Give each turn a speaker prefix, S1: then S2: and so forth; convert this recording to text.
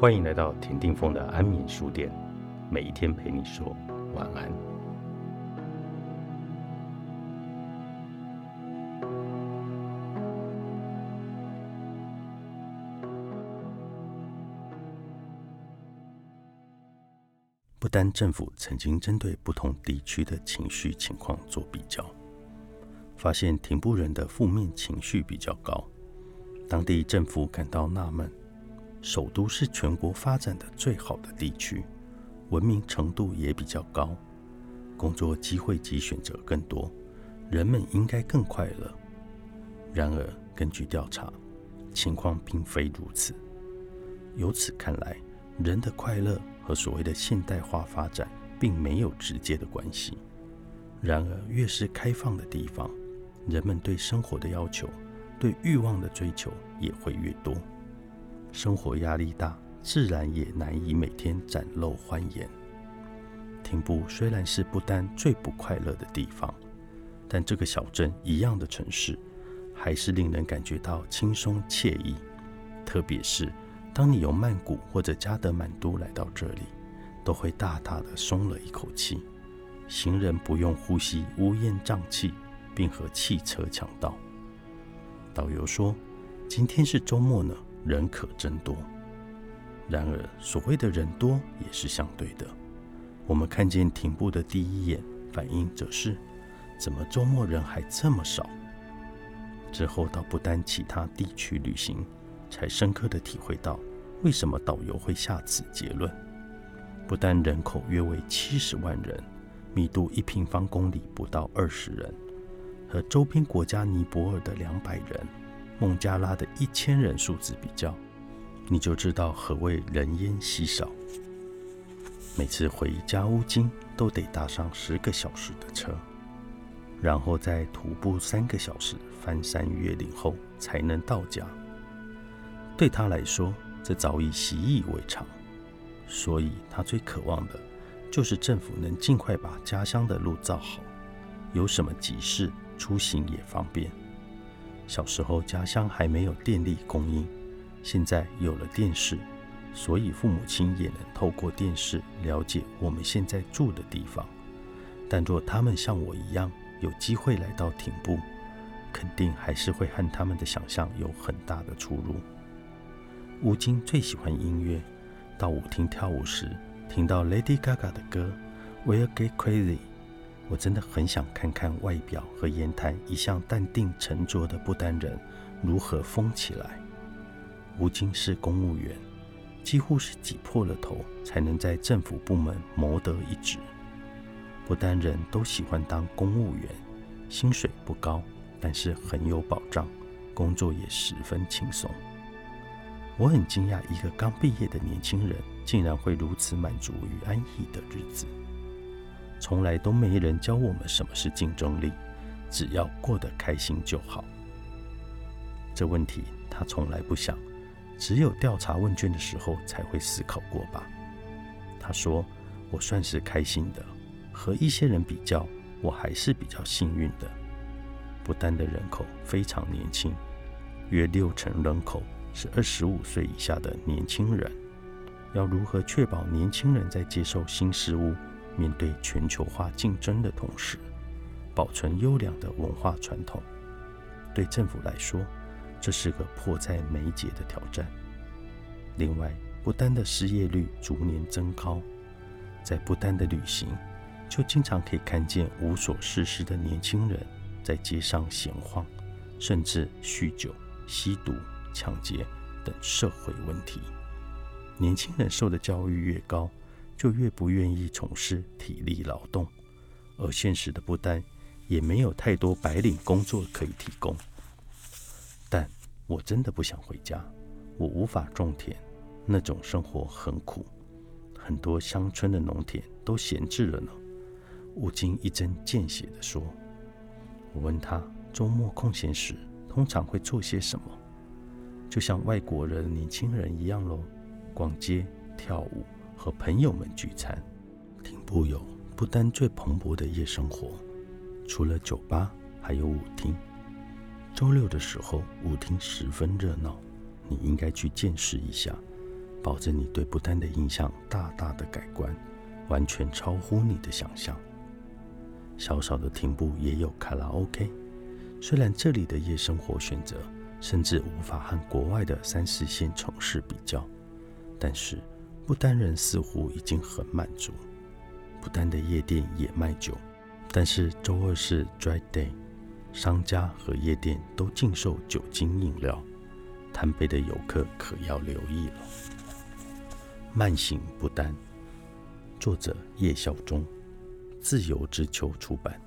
S1: 欢迎来到田定峰的安眠书店，每一天陪你说晚安。不丹政府曾经针对不同地区的情绪情况做比较，发现廷布人的负面情绪比较高，当地政府感到纳闷。首都是全国发展的最好的地区，文明程度也比较高，工作机会及选择更多，人们应该更快乐。然而，根据调查，情况并非如此。由此看来，人的快乐和所谓的现代化发展并没有直接的关系。然而，越是开放的地方，人们对生活的要求、对欲望的追求也会越多。生活压力大，自然也难以每天展露欢颜。廷布虽然是不丹最不快乐的地方，但这个小镇一样的城市，还是令人感觉到轻松惬意。特别是当你由曼谷或者加德满都来到这里，都会大大的松了一口气。行人不用呼吸乌烟瘴气，并和汽车抢道。导游说：“今天是周末呢。”人可真多，然而所谓的人多也是相对的。我们看见停步的第一眼反应则是：怎么周末人还这么少？之后到不丹其他地区旅行，才深刻的体会到为什么导游会下此结论。不丹人口约为七十万人，密度一平方公里不到二十人，和周边国家尼泊尔的两百人。孟加拉的一千人数字比较，你就知道何谓人烟稀少。每次回家乌金都得搭上十个小时的车，然后再徒步三个小时翻山越岭后才能到家。对他来说，这早已习以为常，所以他最渴望的就是政府能尽快把家乡的路造好，有什么急事出行也方便。小时候，家乡还没有电力供应，现在有了电视，所以父母亲也能透过电视了解我们现在住的地方。但若他们像我一样有机会来到廷布，肯定还是会和他们的想象有很大的出入。吴京最喜欢音乐，到舞厅跳舞时，听到 Lady Gaga 的歌《We'll Get Crazy》。我真的很想看看外表和言谈一向淡定沉着的不丹人如何疯起来。吴京是公务员，几乎是挤破了头才能在政府部门谋得一职。不丹人都喜欢当公务员，薪水不高，但是很有保障，工作也十分轻松。我很惊讶，一个刚毕业的年轻人竟然会如此满足与安逸的日子。从来都没人教我们什么是竞争力，只要过得开心就好。这问题他从来不想，只有调查问卷的时候才会思考过吧。他说：“我算是开心的，和一些人比较，我还是比较幸运的。不丹的人口非常年轻，约六成人口是二十五岁以下的年轻人。要如何确保年轻人在接受新事物？”面对全球化竞争的同时，保存优良的文化传统，对政府来说，这是个迫在眉睫的挑战。另外，不丹的失业率逐年增高，在不丹的旅行，就经常可以看见无所事事的年轻人在街上闲晃，甚至酗酒、吸毒、抢劫等社会问题。年轻人受的教育越高。就越不愿意从事体力劳动，而现实的不丹也没有太多白领工作可以提供。但我真的不想回家，我无法种田，那种生活很苦，很多乡村的农田都闲置了呢。吴京一针见血地说。我问他周末空闲时通常会做些什么，就像外国人年轻人一样喽，逛街、跳舞。和朋友们聚餐，挺不有不丹最蓬勃的夜生活，除了酒吧，还有舞厅。周六的时候，舞厅十分热闹，你应该去见识一下。保证你对不丹的印象大大的改观，完全超乎你的想象。小小的亭部也有卡拉 OK，虽然这里的夜生活选择甚至无法和国外的三四线城市比较，但是不丹人似乎已经很满足。不丹的夜店也卖酒，但是周二是 Dry Day，商家和夜店都禁售酒精饮料，贪杯的游客可要留意了。慢醒不丹，作者叶孝忠，自由之秋出版。